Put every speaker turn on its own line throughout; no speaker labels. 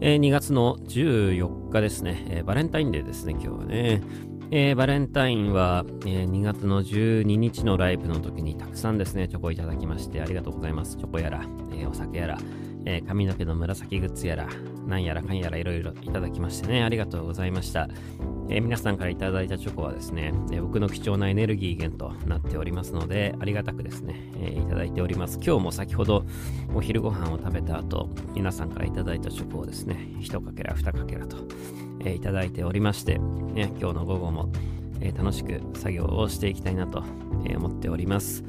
えー、2月の14日ですね、えー、バレンタインデーですね、今日はね。えー、バレンタインは、えー、2月の12日のライブの時にたくさんですね、チョコいただきましてありがとうございます。チョコやら、えー、お酒やら、え髪の毛の紫グッズやら、なんやらかんやらいろいろいただきましてね、ありがとうございました。え皆さんからいただいたチョコはですね、え僕の貴重なエネルギー源となっておりますので、ありがたくですね、えいただいております。今日も先ほどお昼ご飯を食べた後、皆さんからいただいたチョコをですね、1かけら2かけらと、えいただいておりまして、ね、今日の午後も、え楽しく作業をしていきたいなと、え思っております。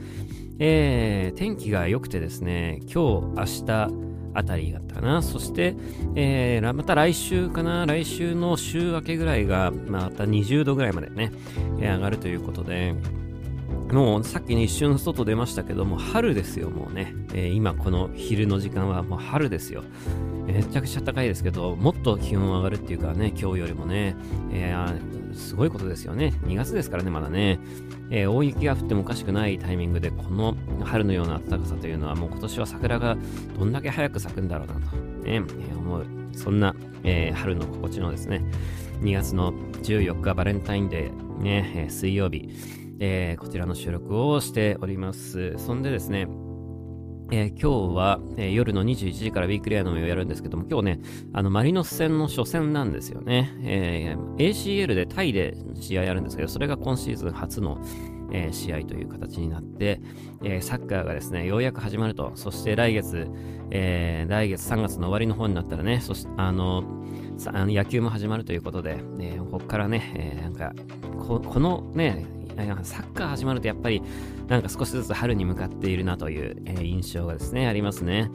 え、天気が良くてですね、今日、明日、あたりだったかな。そして、えー、また来週かな。来週の週明けぐらいが、また20度ぐらいまでね、え、上がるということで、もうさっきね、一瞬外出ましたけども、春ですよ、もうね。えー、今この昼の時間はもう春ですよ。めちゃくちゃ高いですけど、もっと気温上がるっていうかね、今日よりもね、えー、すごいことですよね。2月ですからね、まだね。えー、大雪が降ってもおかしくないタイミングで、この春のような暖かさというのは、もう今年は桜がどんだけ早く咲くんだろうなと、ね、思う。そんな、えー、春の心地のですね、2月の14日バレンタインデー、ね、え水曜日、えこちらの収録をしております。そんでですね、えー、今日は、えー、夜の21時からウィークリアのをやるんですけども、今日ね、あの、マリノス戦の初戦なんですよね。えー、ACL でタイで試合やるんですけど、それが今シーズン初の、えー、試合という形になって、えー、サッカーがですね、ようやく始まると。そして来月、えー、来月3月の終わりの方になったらね、そし、あの、あの野球も始まるということで、え、ここからね、え、なんかこ、このね、サッカー始まるとやっぱりなんか少しずつ春に向かっているなという、えー、印象がですね、ありますね。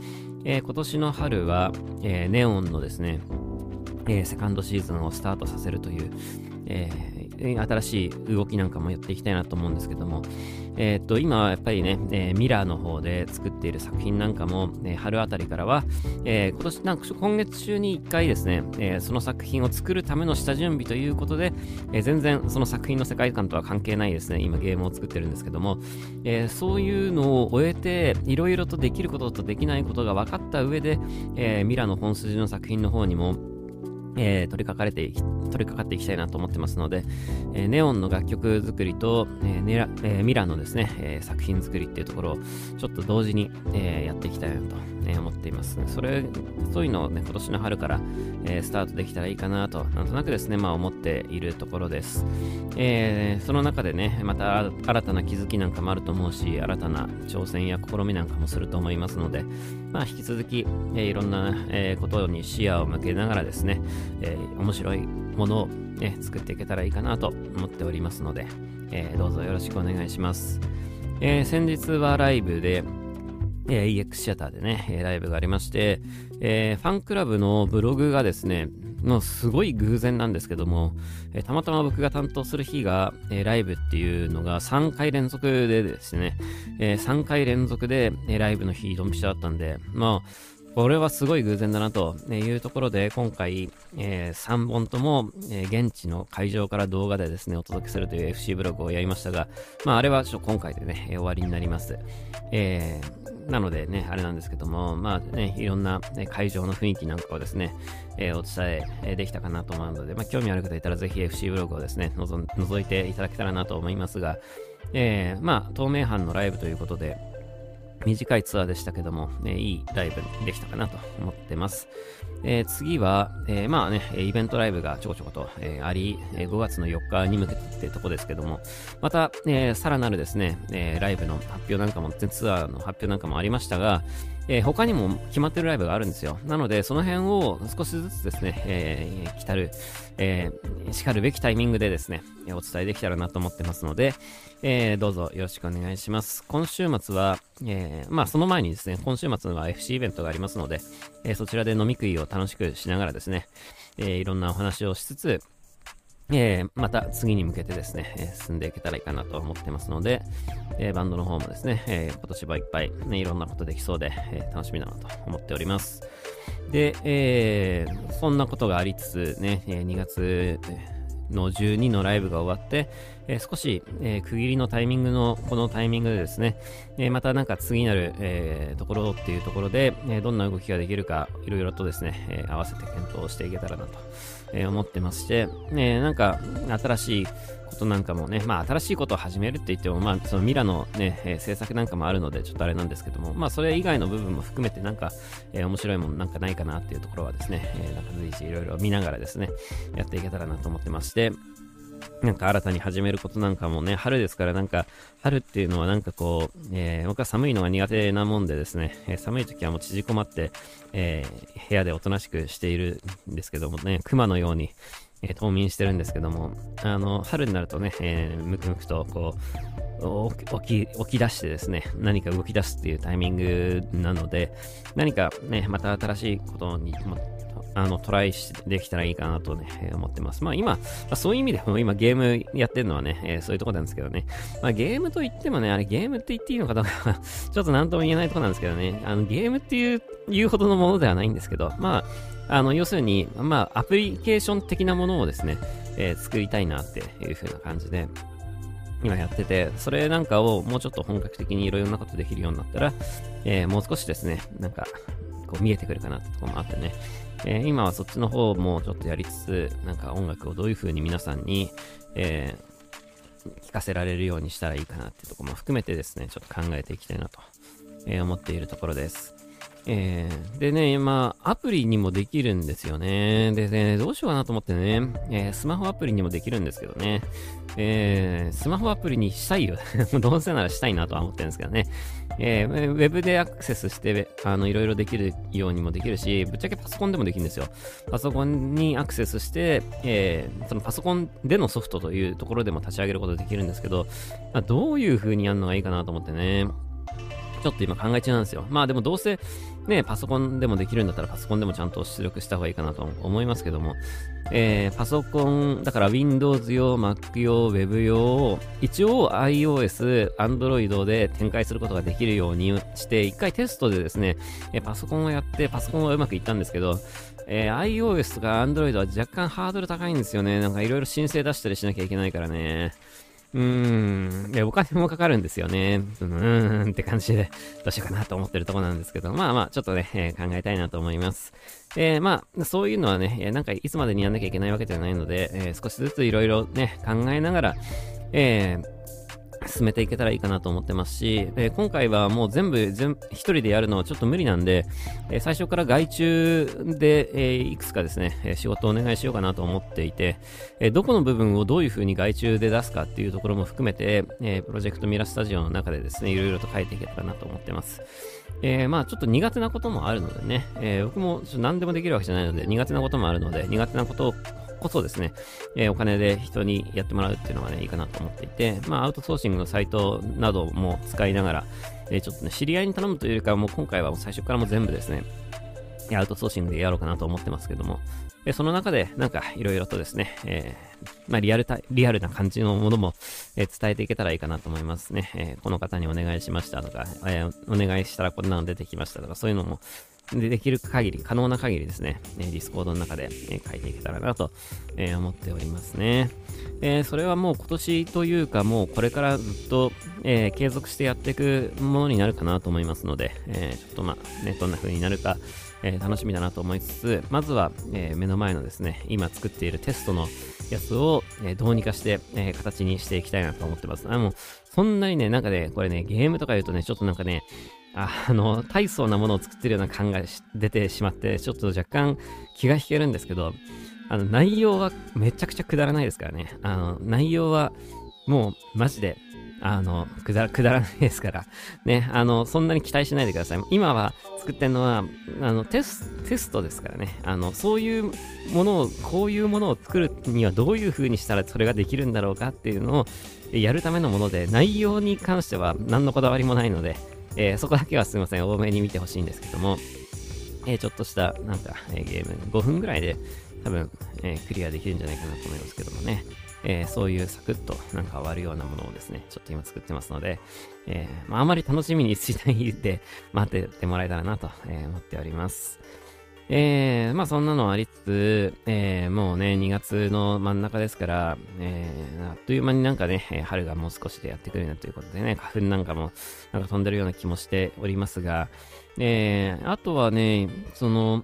えー、今年の春は、えー、ネオンのですね、え、セカンドシーズンをスタートさせるという、え、新しい動きなんかもやっていきたいなと思うんですけども、えー、っと、今はやっぱりね、えー、ミラーの方で作っている作品なんかも、えー、春あたりからは、え今年、なんか今月中に1回ですね、えその作品を作るための下準備ということで、え全然その作品の世界観とは関係ないですね、今ゲームを作ってるんですけども、えそういうのを終えて、いろいろとできることとできないことが分かった上で、えミラーの本筋の作品の方にも、えー、取り掛かれて、取り掛かっていきたいなと思ってますので、えー、ネオンの楽曲作りと、えーネラえー、ミラーのですね、え、作品作りっていうところをちょっと同時に、え、やっていきたいなと、ね、思っています。それ、そういうのをね、今年の春から、えー、スタートできたらいいかなと、なんとなくですね、まあ思っているところです。えー、その中でね、また新たな気づきなんかもあると思うし、新たな挑戦や試みなんかもすると思いますので、まあ引き続き、えー、いろんな、え、ことに視野を向けながらですね、え、面白いものを、ね、作っていけたらいいかなと思っておりますので、え、どうぞよろしくお願いします。え、先日はライブで、えー、EX シアターでね、えー、ライブがありまして、えー、ファンクラブのブログがですね、のすごい偶然なんですけども、え、たまたま僕が担当する日が、え、ライブっていうのが3回連続でですね、え、3回連続で、え、ライブの日ドンピシャだったんで、まあ、これはすごい偶然だなというところで、今回、えー、3本とも、えー、現地の会場から動画でですね、お届けするという FC ブログをやりましたが、まあ、あれはちょっと今回でね、終わりになります。えー、なのでね、あれなんですけども、まあね、いろんな、ね、会場の雰囲気なんかをですね、えー、お伝えできたかなと思うので、まあ、興味ある方いたらぜひ FC ブログをですね、覗いていただけたらなと思いますが、えー、まあ、透明版のライブということで、短いツアーでしたけども、えー、いいライブできたかなと思ってます。えー、次は、えー、まあね、イベントライブがちょこちょこと、え、あり、え、5月の4日に向けてってとこですけども、また、え、さらなるですね、え、ライブの発表なんかも、ツアーの発表なんかもありましたが、えー、他にも決まってるライブがあるんですよ。なので、その辺を少しずつですね、えー、来たる、えー、しかるべきタイミングでですね、お伝えできたらなと思ってますので、えー、どうぞよろしくお願いします。今週末は、えー、まあその前にですね、今週末は FC イベントがありますので、え、そちらで飲み食いを楽しくしながらですね、えー、いろんなお話をしつつ、えー、また次に向けてですね、え、進んでいけたらいいかなと思ってますので、えー、バンドの方もですね、え今年はいっぱい、ね、いろんなことできそうで、え楽しみだなと思っております。で、えそんなことがありつつね、え2月、の12のライブが終わって、えー、少し、えー、区切りのタイミングの、このタイミングでですね、えー、またなんか次なる、えところっていうところで、えどんな動きができるか、いろいろとですね、え合わせて検討していけたらなと、え思ってまして、ねなんか新しいことなんかもね、まあ新しいことを始めるって言っても、まあそのミラのね、えー、制作なんかもあるので、ちょっとあれなんですけども、まあそれ以外の部分も含めてなんか、えー、面白いものなんかないかなっていうところはですね、えー、なんか随時いろいろ見ながらですね、やっていけたらなと思ってまして、なんか新たに始めることなんかもね、春ですからなんか、春っていうのはなんかこう、えー、僕は寒いのが苦手なもんでですね、えー、寒い時はもう縮こまって、えー、部屋でおとなしくしているんですけどもね、熊のように、え、冬眠してるんですけども、あの、春になるとね、えー、むくむくと、こう、起き、起き出してですね、何か動き出すっていうタイミングなので、何かね、また新しいことに、あの、トライできたらいいかなとね、思ってます。まあ今、まあ、そういう意味でも 今ゲームやってるのはね、えー、そういうとこなんですけどね。まあゲームと言ってもね、あれゲームって言っていいのかどうか ちょっと何とも言えないとこなんですけどね。あのゲームっていう、言うほどのものではないんですけど、まあ、あの、要するに、まあ、アプリケーション的なものをですね、えー、作りたいなっていう風な感じで、今やってて、それなんかをもうちょっと本格的にいろいろなことできるようになったら、えー、もう少しですね、なんか、こう見えてくるかなってとこもあってね、えー、今はそっちの方もちょっとやりつつ、なんか音楽をどういう風に皆さんに、えー、聞かせられるようにしたらいいかなっていうとこも含めてですね、ちょっと考えていきたいなと、えー、思っているところです。えー、でね、まあ、アプリにもできるんですよね。でね、どうしようかなと思ってね、えー、スマホアプリにもできるんですけどね、えー、スマホアプリにしたいよ。どうせならしたいなとは思ってるんですけどね。えー、ウェブでアクセスして、あの、いろいろできるようにもできるし、ぶっちゃけパソコンでもできるんですよ。パソコンにアクセスして、えー、そのパソコンでのソフトというところでも立ち上げることできるんですけど、まあ、どういう風にやるのがいいかなと思ってね。ちょっと今考え中なんですよ。まあでもどうせね、パソコンでもできるんだったらパソコンでもちゃんと出力した方がいいかなと思いますけども、えー、パソコン、だから Windows 用、Mac 用、Web 用を、一応 iOS、Android で展開することができるようにして、一回テストでですね、えパソコンをやって、パソコンはうまくいったんですけど、えー、iOS とか Android は若干ハードル高いんですよね。なんかいろいろ申請出したりしなきゃいけないからね。うーん。で、お金もかかるんですよね。うーんって感じで、どうしようかなと思ってるとこなんですけど、まあまあ、ちょっとね、えー、考えたいなと思います。えー、まあ、そういうのはね、えなんかいつまでにやんなきゃいけないわけじゃないので、えー、少しずついろいろね、考えながら、えー、進めていけたらいいかなと思ってますし、え、今回はもう全部全一人でやるのはちょっと無理なんで、え、最初から外注で、え、いくつかですね、え仕事をお願いしようかなと思っていて、えどこの部分をどういう風に外注で出すかっていうところも含めて、えプロジェクトミラスタジオの中でですね、いろいろと書いていけたらなと思ってます。えー、まあちょっと苦手なこともあるのでね、えー、僕も何でもできるわけじゃないので苦手なこともあるので苦手なことをこそですね、えー、お金で人にやってもらうっていうのがね、いいかなと思っていて、まあ、アウトソーシングのサイトなども使いながら、えー、ちょっとね、知り合いに頼むというよりかは、もう今回はもう最初からも全部ですね、アウトソーシングでやろうかなと思ってますけども、えその中で、なんか、いろいろとですね、えー、まあ、リアルた、リアルな感じのものも、えー、伝えていけたらいいかなと思いますね。えー、この方にお願いしましたとか、えお願いしたらこんなの出てきましたとか、そういうのも、でできる限り、可能な限りですね、えディスコードの中で、え書いていけたらなと、え思っておりますね。えそれはもう今年というか、もうこれからずっと、え継続してやっていくものになるかなと思いますので、えちょっとまあ、ね、どんな風になるか、え楽しみだなと思いつつ、まずは、え目の前のですね、今作っているテストのやつを、えどうにかして、え形にしていきたいなと思ってます。あの、そんなにね、なんかね、これね、ゲームとか言うとね、ちょっとなんかね、あの、大層なものを作ってるような感が出てしまって、ちょっと若干気が引けるんですけど、あの、内容はめちゃくちゃくだらないですからね。あの、内容はもうマジで、あの、くだくだらないですから。ね、あの、そんなに期待しないでください。今は作ってるのは、あの、テス、テストですからね。あの、そういうものを、こういうものを作るにはどういう風にしたらそれができるんだろうかっていうのをやるためのもので、内容に関しては何のこだわりもないので、えー、そこだけはすいません、多めに見てほしいんですけども、えー、ちょっとした、なんか、えー、ゲーム、5分ぐらいで多分、えクリアできるんじゃないかなと思いますけどもね、えそういうサクッとなんか終わるようなものをですね、ちょっと今作ってますので、えまあ、あまり楽しみにしないで待っててもらえたらなと、え思っております。えー、まあそんなのありつつ、えー、もうね、2月の真ん中ですから、えー、あっという間になんかね、春がもう少しでやってくるなということでね、花粉なんかもなんか飛んでるような気もしておりますが、えー、あとはね、その、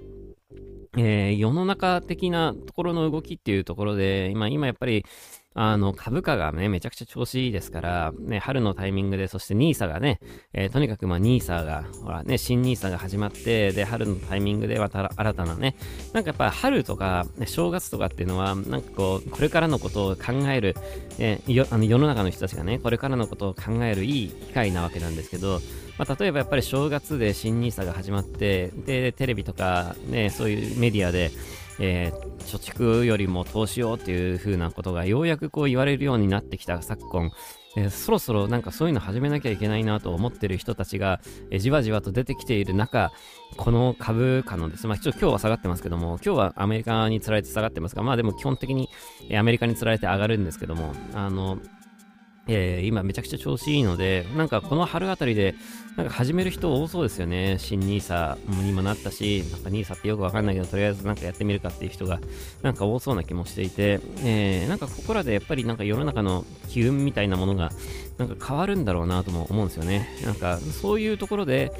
えー、世の中的なところの動きっていうところで、今、今やっぱり、あの、株価がね、めちゃくちゃ調子いいですから、ね、春のタイミングで、そして NISA がね、えー、とにかくまあ NISA が、ほらね、新 NISA が始まって、で、春のタイミングでまた新たなね、なんかやっぱ春とか、ね、正月とかっていうのは、なんかこう、これからのことを考える、えー、あの世の中の人たちがね、これからのことを考えるいい機会なわけなんですけど、まあ、例えばやっぱり正月で新 NISA が始まって、で、テレビとかね、そういうメディアで、えー、貯蓄よりも投資をっていう風なことがようやくこう言われるようになってきた昨今、えー、そろそろなんかそういうの始めなきゃいけないなと思ってる人たちが、えー、じわじわと出てきている中、この株価のです、まあ、一応今日は下がってますけども、今日はアメリカにつられて下がってますが、まあでも基本的に、えアメリカにつられて上がるんですけども、あの、えー、今めちゃくちゃ調子いいので、なんかこの春あたりで、なんか始める人多そうですよね。新 NISA にもなったし、なんか NISA ってよくわかんないけど、とりあえずなんかやってみるかっていう人が、なんか多そうな気もしていて、えー、なんかここらでやっぱりなんか世の中の機運みたいなものが、なんか変わるんだろうなとも思うんですよね。なんかそういうところで、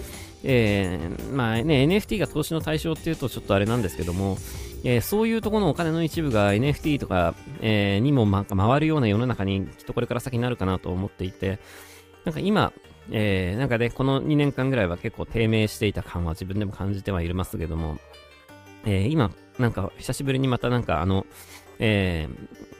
えー、まあね、NFT が投資の対象っていうとちょっとあれなんですけども、えー、そういうところのお金の一部が NFT とか、えー、にも、ま、回るような世の中にきっとこれから先になるかなと思っていて、なんか今、えー、なんかね、この2年間ぐらいは結構低迷していた感は自分でも感じてはいますけども、えー、今、なんか久しぶりにまたなんかあの、えー、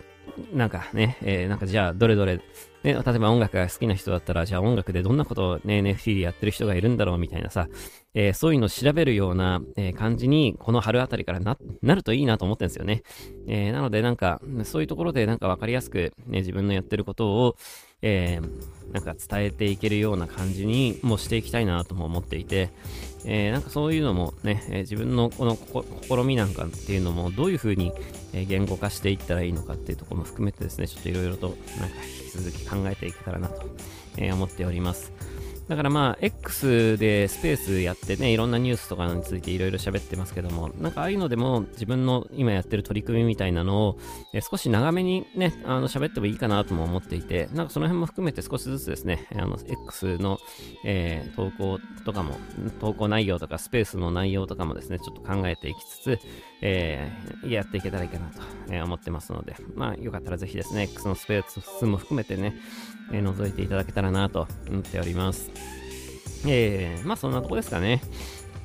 なんかね、えー、なんかじゃあどれどれね、例えば音楽が好きな人だったら、じゃあ音楽でどんなことをね、NFT でやってる人がいるんだろうみたいなさ、えー、そういうのを調べるような、えー、感じに、この春あたりからな、なるといいなと思ってるんですよね。えー、なのでなんか、そういうところでなんかわかりやすく、ね、自分のやってることを、えー、なんか伝えていけるような感じにもしていきたいなとも思っていて、えー、なんかそういうのもね、えー、自分のこの試みなんかっていうのもどういうふうに、言語化していったらいいのかっていうところも含めてですね、ちょっといろいろとなんか引き続き考えていけたらなと、え思っております。だからまあ、X でスペースやってね、いろんなニュースとかについていろいろ喋ってますけども、なんかああいうのでも自分の今やってる取り組みみたいなのを、え少し長めにね、あの喋ってもいいかなとも思っていて、なんかその辺も含めて少しずつですね、あの、X の、えー、投稿とかも、投稿内容とかスペースの内容とかもですね、ちょっと考えていきつつ、えー、やっていけたらいいかなと、思ってますので、まあ、よかったらぜひですね、X のスペースも含めてね、えー、覗いていただけたらなと思っております。えー、まあそんなとこですかね。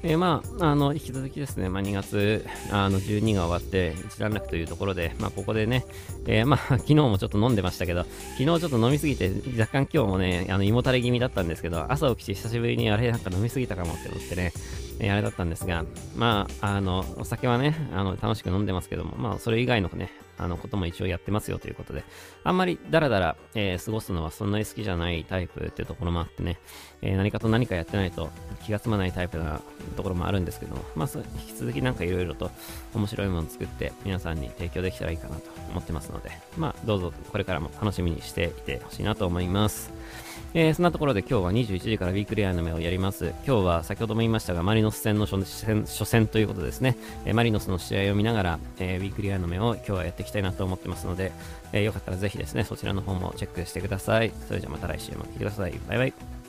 えー、まあ、あの、引き続きですね、まあ、2月、あの、12が終わって、一段落というところで、まあ、ここでね、えー、まあ、昨日もちょっと飲んでましたけど、昨日ちょっと飲みすぎて、若干今日もね、あの、胃もたれ気味だったんですけど、朝起きて久しぶりにあれなんか飲みすぎたかもって思ってね、えー、あれだったんですが、まあ、あの、お酒はね、あの、楽しく飲んでますけども、まあ、それ以外のね、あの、ことも一応やってますよということで、あんまりダラダラ、えー、過ごすのはそんなに好きじゃないタイプってところもあってね、えー、何かと何かやってないと気が済まないタイプなところもあるんですけども、まあ、引き続きなんかいろいろと面白いもの作って皆さんに提供できたらいいかなと思ってますので、まあ、どうぞこれからも楽しみにしていてほしいなと思います。えー、そんなところで今日は21時からウィークリーアニメをやります。今日は先ほども言いましたが、マリノス戦の初戦初戦ということですね、えー、マリノスの試合を見ながら、えー、ウィークリーアニメを今日はやっていきたいなと思ってますので、えよかったらぜひですね、そちらの方もチェックしてください。それじゃまた来週も来てください。バイバイ。